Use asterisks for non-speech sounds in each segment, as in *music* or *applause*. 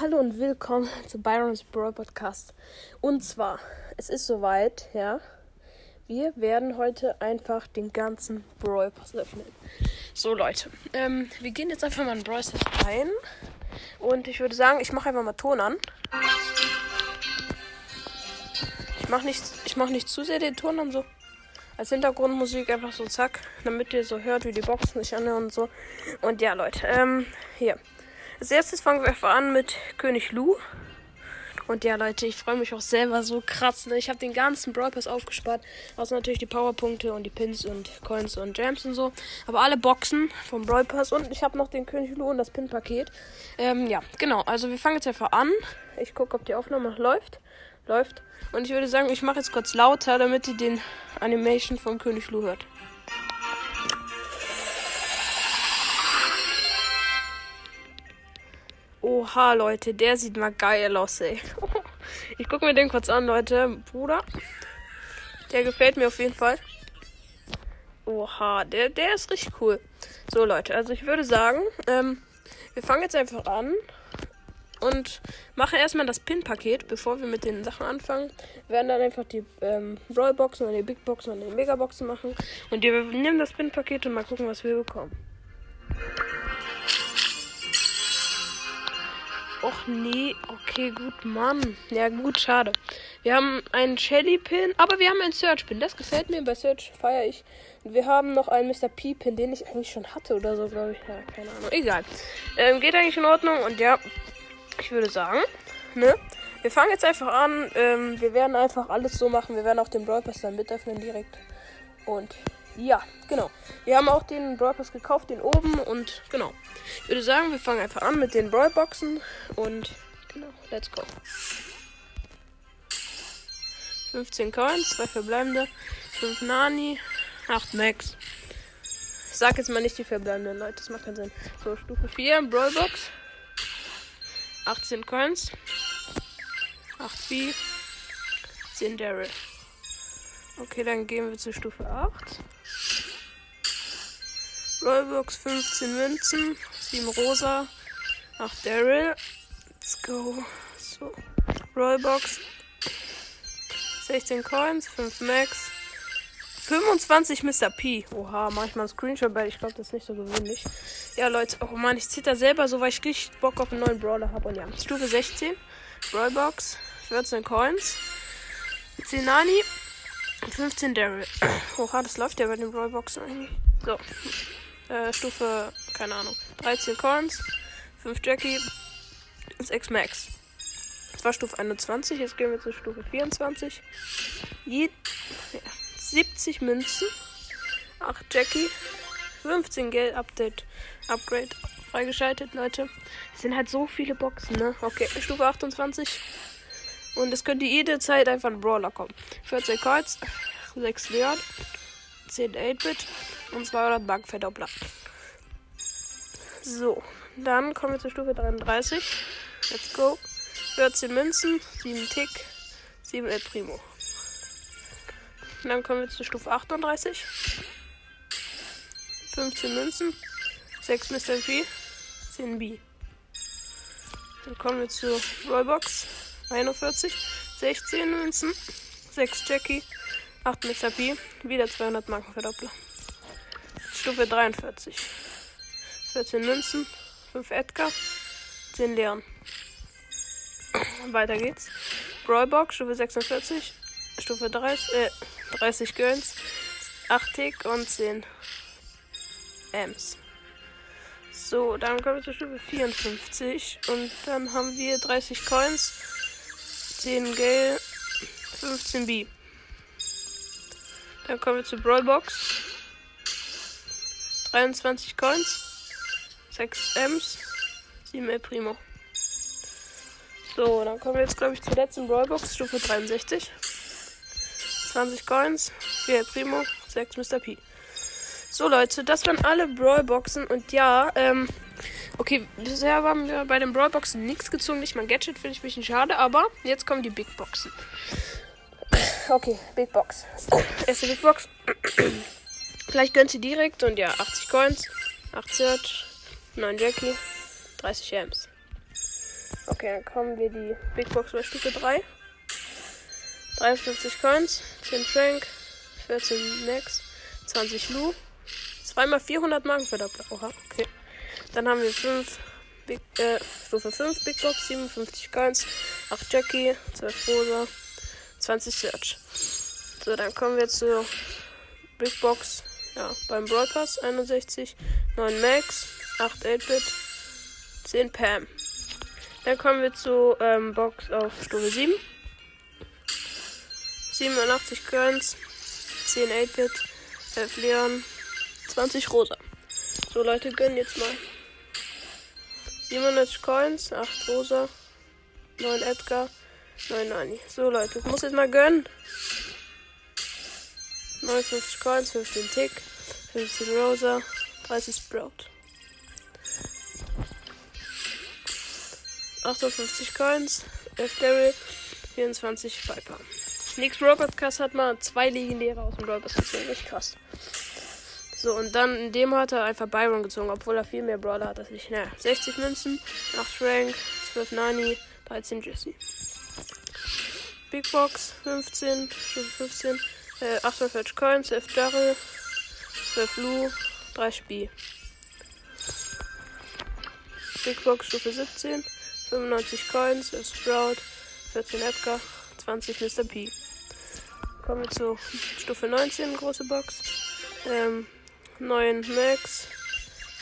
hallo und willkommen zu Byron's Brawl Podcast. Und zwar, es ist soweit, ja. Wir werden heute einfach den ganzen Brawl Pass öffnen. So, Leute, ähm, wir gehen jetzt einfach mal in Brawl Pass rein. Und ich würde sagen, ich mache einfach mal Ton an. Ich mache nicht, ich mache nicht zu sehr den Ton an, so als Hintergrundmusik einfach so zack, damit ihr so hört, wie die Boxen sich anhören und so. Und ja, Leute, ähm, hier. Als erstes fangen wir einfach an mit König Lu. Und ja, Leute, ich freue mich auch selber so krass. Ne? Ich habe den ganzen Brawl Pass aufgespart. Außer natürlich die Powerpunkte und die Pins und Coins und Gems und so. Aber alle Boxen vom Brawl Pass. Und ich habe noch den König Lu und das Pin-Paket. Ähm, ja, genau. Also wir fangen jetzt einfach an. Ich gucke, ob die Aufnahme noch läuft. Läuft. Und ich würde sagen, ich mache jetzt kurz lauter, damit ihr den Animation vom König Lu hört. Oha, Leute, der sieht mal geil aus, ey. *laughs* Ich gucke mir den kurz an, Leute. Bruder. Der gefällt mir auf jeden Fall. Oha, der, der ist richtig cool. So, Leute, also ich würde sagen, ähm, wir fangen jetzt einfach an und machen erstmal das Pin-Paket, bevor wir mit den Sachen anfangen. Wir werden dann einfach die ähm, Rollboxen und die Big Boxen und die Megaboxen machen. Und wir nehmen das Pin-Paket und mal gucken, was wir bekommen. Och nee, okay, gut, Mann. Ja, gut, schade. Wir haben einen Shelly Pin, aber wir haben einen Search Pin. Das gefällt mir. Bei Search feiere ich. Und wir haben noch einen Mr. P Pin, den ich eigentlich schon hatte oder so, glaube ich. Ja, keine Ahnung. Egal. Ähm, geht eigentlich in Ordnung. Und ja, ich würde sagen, ne? Wir fangen jetzt einfach an. Ähm, wir werden einfach alles so machen. Wir werden auch den Brawl Pass dann mit öffnen direkt. Und ja, genau. Wir haben auch den Brawl Pass gekauft, den oben. Und genau. Ich würde sagen, wir fangen einfach an mit den Brawl Boxen. Und genau, let's go. 15 Coins, 2 verbleibende, 5 Nani, 8 Max. Ich sag jetzt mal nicht die verbleibenden Leute, das macht keinen Sinn. So, Stufe 4, Brawl Box. 18 Coins. 8 B. 10 Daryl. Okay, dann gehen wir zur Stufe 8. Rollbox 15 Münzen, 7 Rosa, 8 Daryl. Let's go. So. Rollbox 16 Coins, 5 Max, 25 Mr. P. Oha, manchmal ein Screenshot, weil ich glaube, das ist nicht so gewöhnlich. Ja, Leute, oh Mann, ich zitter selber so, weil ich richtig Bock auf einen neuen Brawler habe. Und ja, Stufe 16, Brawlbox, 14 Coins, 10 Nani, 15 Daryl. *clears throat* Oha, das läuft ja bei den Brawlboxen eigentlich. So, äh, Stufe, keine Ahnung, 13 Coins, 5 Jackie, 6 Max. Das war Stufe 21, jetzt gehen wir zur Stufe 24. Je ja, 70 Münzen, 8 Jackie, 15 Geld Update, Upgrade freigeschaltet, Leute. Es sind halt so viele Boxen, ne? Okay, Stufe 28. Und es könnte jede Zeit einfach ein Brawler kommen. 14 Cards, 6 Leon, 10 8-Bit und 200 Bankverdoppler. So, dann kommen wir zur Stufe 33. Let's go. 14 Münzen, 7 Tick, 7 El Primo. Dann kommen wir zur Stufe 38. 15 Münzen, 6 Mr. P, 10 B. Dann kommen wir zur Rollbox. 41, 16 Münzen, 6 Jackie, 8 Mr. P, wieder 200 Markenverdoppler. Stufe 43. 14 Münzen, 5 Edgar, 10 Leon. Weiter geht's. Brawlbox, Stufe 46, Stufe 30, äh, 30 Girls, 8 Tick und 10 Ms. So, dann kommen wir zur Stufe 54 und dann haben wir 30 Coins, 10 Gale, 15 B. Dann kommen wir zur Brawlbox. 23 Coins, 6 Ms, 7 El Primo. So, dann kommen wir jetzt, glaube ich, zur letzten Brawlbox, Stufe 63. 20 Coins, 4 El Primo, 6 Mr. P. So, Leute, das waren alle Brawlboxen und ja, ähm, okay, bisher haben wir bei den Brawlboxen nichts gezogen, nicht mal Gadget, finde ich ein bisschen schade, aber jetzt kommen die Big Boxen. Okay, Big Box. Erste Big Box. Vielleicht gönnt sie direkt und ja, 80 Coins, 8 Search, 9 Jackie, 30 Gems. Okay, dann kommen wir die Big Box bei Stufe 3. 53 Coins, 10 Frank, 14 Max, 20 Lu. Zweimal 400 Marken. Oha, okay. Dann haben wir 5 Big, äh, Stufe 5 Big Box, 57 Coins, 8 Jackie, 12 Rosa, 20 Search. So, dann kommen wir zur Big Box. Ja, beim Pass 61, 9 Max, 8 8-Bit, 10 Pam. Dann kommen wir zu ähm, Box auf Stufe 7. 87 Coins, 10 8-Bit, 11 Leon, 20 Rosa. So Leute, gönnen jetzt mal. 97 Coins, 8 Rosa, 9 Edgar, 9 Nani. So Leute, ich muss jetzt mal gönnen. 59 Coins, 15 Tick, 15 Rosa, 30 Sprout. 58 Coins, 11 Daryl, 24 Viper. Nix Brawl Podcast hat mal zwei Legendäre aus dem Pass gezogen. Echt krass. So, und dann in dem hat er einfach Byron gezogen, obwohl er viel mehr Brawler hat als ich. Naja, 60 Münzen, 8 Rank, 12 Nani, 13 Jesse. Big Box, 15, 15, äh, 48 Coins, 11 Daryl, 12 Lu, 3 Spiel. Big Box Stufe 17, 95 Coins, 11 Sprout, 14 Edgar, 20 Mr. P. Kommen wir zu Stufe 19, große Box. Ähm, 9 Max,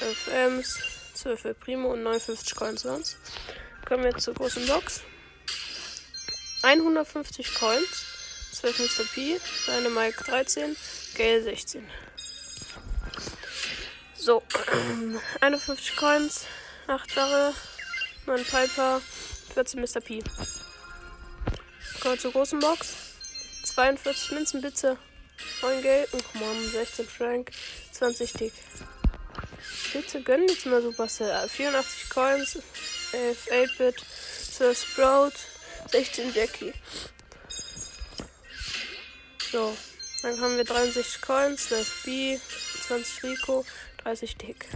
11 Ms, 12 Primo und 59 Coins sonst. Kommen wir zur großen Box. 150 Coins, 12 Mr. P, seine Mike 13, Gale 16. So, *clears throat* 51 Coins, 8 Jahre, 9 Piper, 14 Mr. P. Kommen wir zur großen Box. 42 Münzen bitte. 9 Geld. Oh Mann, 16 Frank. 20 Tick. Bitte gönn jetzt mal Supercell. 84 Coins. 11 8-Bit. 12 Sprout. 16 Jackie. So. Dann haben wir 63 Coins. 12 B. 20 Rico. 30 Tick.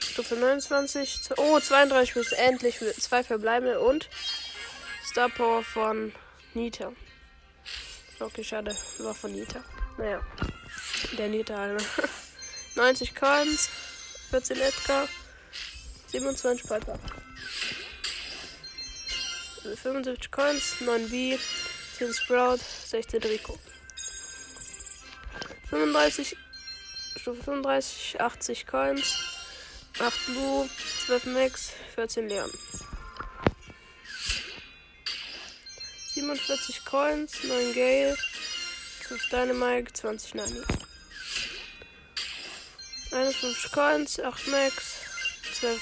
Stufe 29. Oh, 32 bis endlich. Zwei verbleibende und Star Power von Nita. Okay, schade. War von Nita. Naja. Der Nita, *laughs* Alter. 90 Coins. 14 Edgar. 27 Piper. 75 Coins. 9 B. 10 Sprout. 16 Rico. 35. Stufe 35. 80 Coins. 8 Blue. 12 Max. 14 Leon. 47 Coins, 9 Gale, 12 Dynamite, 20 Nani. 51 Coins, 8 Max, 12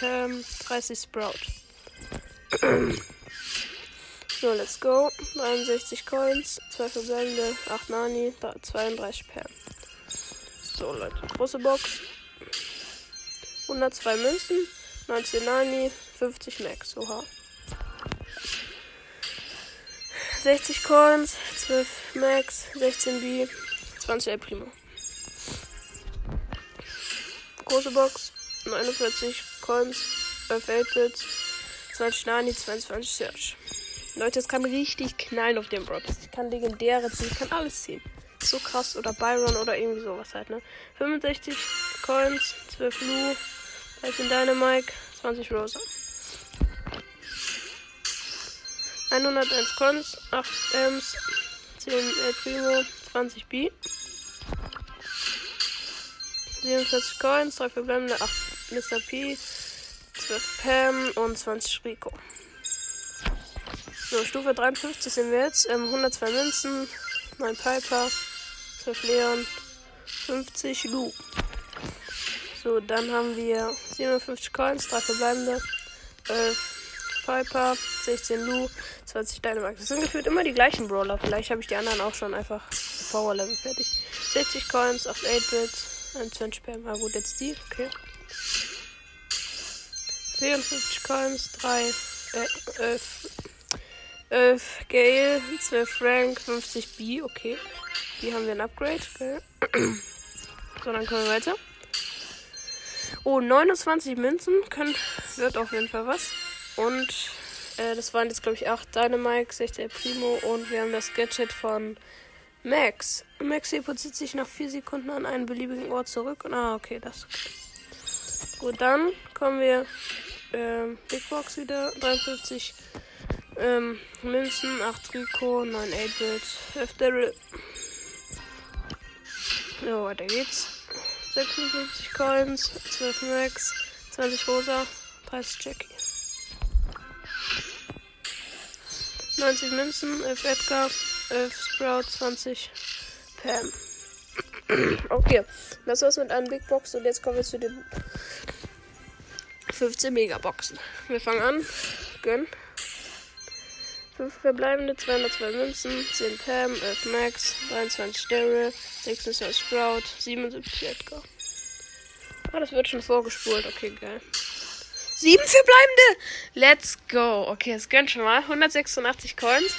Pam, 30 Sprout. *clears throat* so, let's go. 61 Coins, 12 verbleibende, 8 Nani, 32 Pam. So, Leute, große Box. 102 Münzen, 19 Nani, 50 Max. Oha. 60 Coins, 12 Max, 16 B, 20 El Primo. Große Box, 49 Coins, 11 8-Bits, 20 Nani, 22 Search. Leute, es kann richtig knallen auf dem Broadcast. Ich kann legendäre ziehen, ich kann alles ziehen. So krass. Oder Byron oder irgendwie sowas halt, ne? 65 Coins, 12 Lu, 13 Dynamite, 20 Rosa. 101 Cons, 8 Ms, 10 El Primo, 20 B. 47 Coins, 3 verbleibende, 8 Mr. P, 12 Pam und 20 Rico. So, Stufe 53 sind wir jetzt. Ähm, 102 Münzen, 9 Piper, 12 Leon, 50 Lu. So, dann haben wir 57 Coins, 3 verbleibende, 11 Piper, 16 Lu, 20 Dynamax. Das sind gefühlt immer die gleichen Brawler. Vielleicht habe ich die anderen auch schon einfach Power Level fertig. 60 Coins, 8 8-Bits, 21 Spam. Na gut, jetzt die. Okay. 54 Coins, 3, äh, 11, 11 Gale, 12 Frank, 50 B. Okay. Hier haben wir ein Upgrade. Okay. *clears throat* so, dann kommen wir weiter. Oh, 29 Münzen können, wird auf jeden Fall was. Und äh, das waren jetzt, glaube ich, 8 Dynamite, 16 Primo und wir haben das Gadget von Max. Max deposiert sich nach 4 Sekunden an einen beliebigen Ort zurück. Und, ah, okay, das gut. Dann kommen wir ähm, Big Box wieder. 53 ähm, Münzen, 8 Rico, 9 8-Bit, 11 Daryl. Ja, weiter geht's. 56 Coins, 12 Max, 20 Rosa, 30 Jackie. 90 Münzen, 11 Edgar, 11 Sprout, 20 Pam. *clears throat* Okay, das war's mit einem Big Box und jetzt kommen wir zu den 15 Megaboxen. Wir fangen an. Gönn. 5 verbleibende, 202 Münzen, 10 Pam, 11 Max, 23 Daryl, 26 Sprout, 77 Edgar. Ah, das wird schon vorgespult. Okay, geil. 7 verbleibende! Let's go! Okay, es gönnt schon mal. 186 Coins,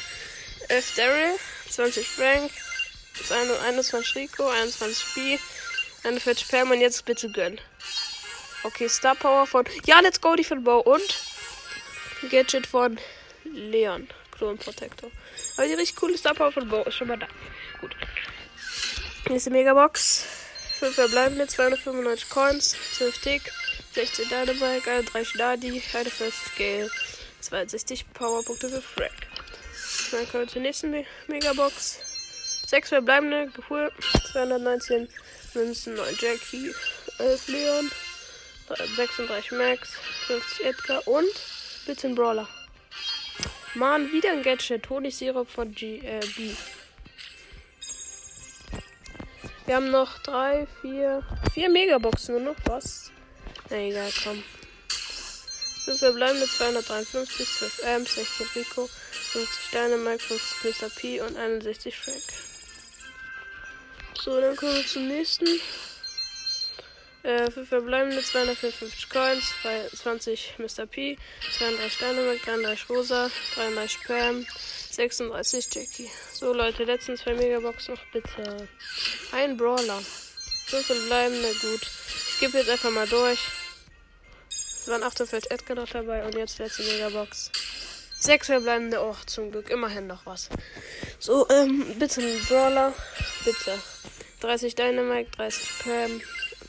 11 Daryl, 20 Frank, 21 Rico, 21 B, 41 Pam und jetzt bitte gönn. Okay, Star Power von. Ja, let's go, die von Bow und Gadget von Leon. Clone Protector. Aber die richtig coole Star Power von Bo ist schon mal da. Gut. Nächste Megabox. 5 verbleibende, 295 Coins, 12 Tick, 16 Dynamite, 31 Dadi, 41 Gale, 62 Powerpunkte für Frank. Dann kommen wir zur nächsten Me Megabox. 6 verbleibende, cool, 219 Münzen, 9 Jackie, 11 Leon, 36 Max, 50 Edgar und bisschen Brawler. Mann, wieder ein Gadget. Honigsirup von G, äh, B. Wir haben noch drei, vier, vier Megaboxen nur noch. Was? Na egal, komm. 5 verbleibende 253, 12 Amps, 16 Rico, 50 Dynamite, 50 Mr. P und 61 Frank. So, dann kommen wir zum nächsten. Äh, 5 verbleibende 254 Coins, 20 Mr. P, 32 Dynamite, 33 Rosa, 33 Pam, 36 Jackie. So Leute, letzten zwei Megabox noch bitte. Ein Brawler. 5 verbleibende, gut. Ich gebe jetzt einfach mal durch. Es waren 48 Edgar noch dabei und jetzt letzte Megabox. 6 verbleibende, oh, zum Glück, immerhin noch was. So, ähm, bitte ein Brawler, bitte. 30 Dynamite, 30 Pam,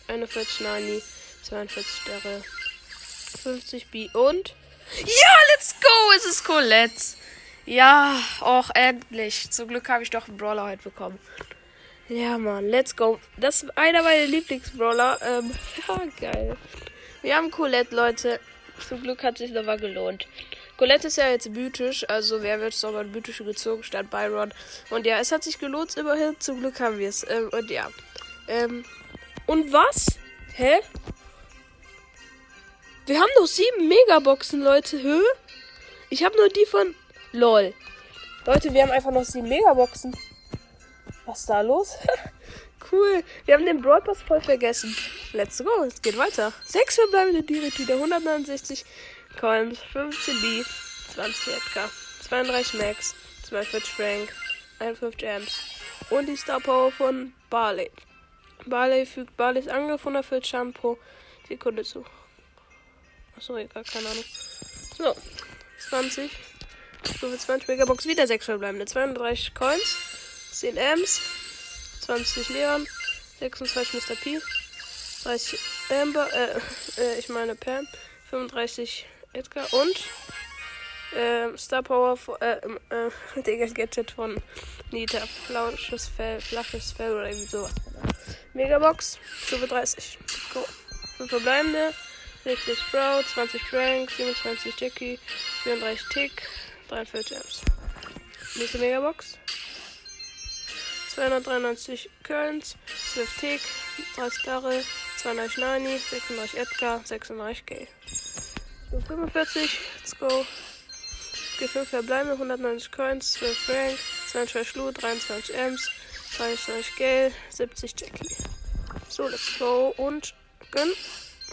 41 Nani, 42 Sterne, 50 B und. Ja, let's go! Es ist Colette. Ja, auch endlich. Zum Glück habe ich doch einen Brawler heute bekommen. Ja, Mann, let's go. Das ist einer meiner Lieblingsbrawler. Ähm, *laughs* ja, geil. Wir haben Colette, Leute. Zum Glück hat sich nochmal gelohnt. Colette ist ja jetzt mythisch, also wer wird sogar mythische gezogen statt Byron. Und ja, es hat sich gelohnt immerhin. Zum Glück haben wir es. Ähm, und ja. Ähm, und was? Hä? Wir haben doch sieben Megaboxen, Leute. Hä? Ich habe nur die von. LOL. Leute, wir haben einfach noch sieben Megaboxen. Was ist da los? *laughs* cool. Wir haben den Brawl Pass voll vergessen. Let's go. Es geht weiter. Sechs verbleibende direkt wieder. 169 Coins, 15 B, 20 Edgar, 32 Max, 42 Frank, 51 Gems und die Star Power von Barley. Barley fügt Barleys Angriff 140 Schaden pro Sekunde zu. Achso, egal, keine Ahnung. So, 20. Stufe 20 Megabox, wieder 6 verbleibende. 32 Coins, 10 Ms, 20 Leon, 26 Mr. P, 30 Amber, äh, äh, ich meine Pam, 35 Edgar und äh, Star Power, äh, äh, *laughs* Digga, Gadget von Nita. Flausches Fell, flaches Fell oder irgendwie sowas. Megabox, Stufe 30. Go. 5 verbleibende. 60 Sprout, 20 Frank, 27 Jackie, 34 Tick, 43 Gems. Nächste Megabox. 293 Coins, 12 Tick, 30 Darre, 32 Nani, 36 Edgar, 36 Gay. 45, let's go. Okay, 5 verbleibende, 190 Coins, 12 Frank, 22 Schlu, 23 Ems, 23 Gale, 70 Jackie. So, let's go und gönn.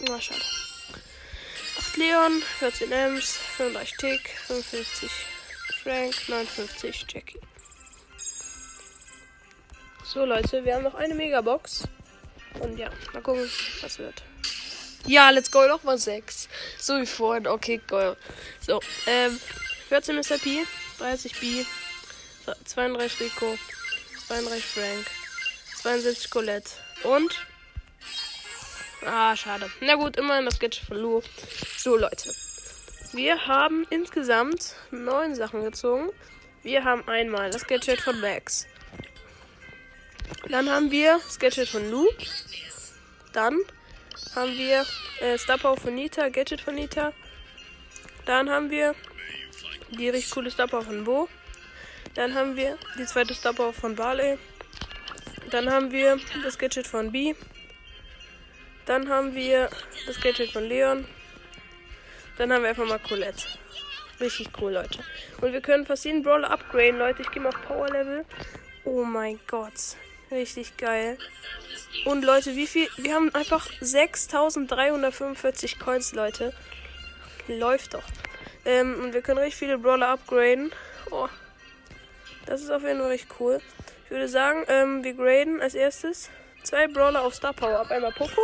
Na, schade. 8 Leon, 14 Ems, 35 Tick, 55 Frank, 59 Jackie. So, Leute, wir haben noch eine Megabox. Und ja, mal gucken, was wird. Ja, let's go, noch mal 6. So wie vorhin. Okay, geil. So, ähm, 14 Mr. P, 30 B, 32 Rico, 32 Frank, 72 Colette und. Ah, schade. Na gut, immerhin das Gadget von Lu. So, Leute. Wir haben insgesamt neun Sachen gezogen. Wir haben einmal das Gadget von Max. Dann haben wir das Gadget von Lu. Dann haben wir äh, Star Power von Nita, Gadget von Nita. Dann haben wir die richtig coole Star Power von Bo. Dann haben wir die zweite Star Power von Barley. Dann haben wir das Gadget von B. Dann haben wir das Gadget von Leon. Dann haben wir einfach mal Colette. Richtig cool, Leute. Und wir können fast jeden Brawler upgraden, Leute. Ich gehe mal auf Power Level. Oh mein Gott. Richtig geil. Und Leute, wie viel? Wir haben einfach 6345 Coins, Leute. Läuft doch. Ähm, und wir können richtig viele Brawler upgraden. Oh. Das ist auf jeden Fall richtig cool. Ich würde sagen, ähm, wir graden als erstes zwei Brawler auf Star Power ab. Einmal Poco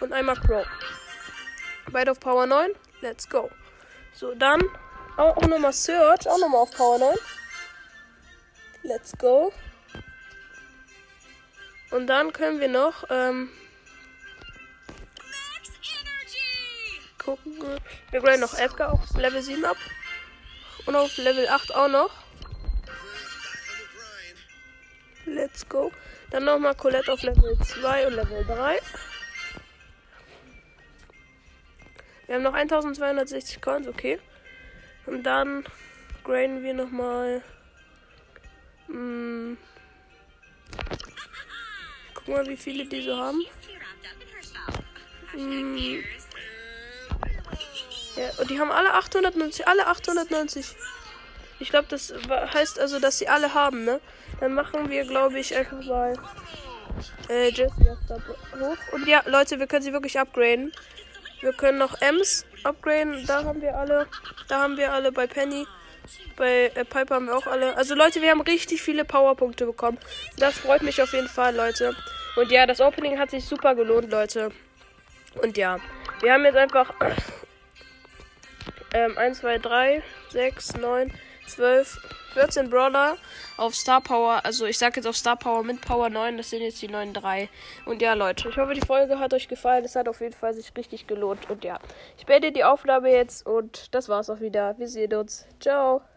und einmal Crow. Beide auf Power 9. Let's go. So, dann auch, nochmal Search. Auch nochmal auf Power 9. Let's go. Und dann können wir noch ähm, gucken. Wir graden noch Edgar auf Level 7 ab. Und auf Level 8 auch noch. Let's go. Dann nochmal Colette auf Level 2 und Level 3. Wir haben noch 1260 Coins, okay. Und dann graden wir nochmal. Hm, guck mal, wie viele die so haben. Hm, ja, und die haben alle 890, alle 890. Ich glaube, das heißt also, dass sie alle haben, ne? Dann machen wir, glaube ich, einfach mal äh, Jessie hoch. Und ja, Leute, wir können sie wirklich upgraden. Wir können noch Ems upgraden. Da haben wir alle. Da haben wir alle bei Penny. Bei äh, Piper haben wir auch alle. Also Leute, wir haben richtig viele Powerpunkte bekommen. Das freut mich auf jeden Fall, Leute. Und ja, das Opening hat sich super gelohnt, Leute. Und ja, wir haben jetzt einfach ähm, 1, 2, 3, 6, 9, 12, 14 Brawler auf Star Power. Also ich sag jetzt auf Star Power mit Power 9. Das sind jetzt die 9 3. Und ja, Leute, ich hoffe, die Folge hat euch gefallen. Es hat auf jeden Fall sich richtig gelohnt. Und ja, ich beende die Aufnahme jetzt und das war's auch wieder. Wir sehen uns. Ciao.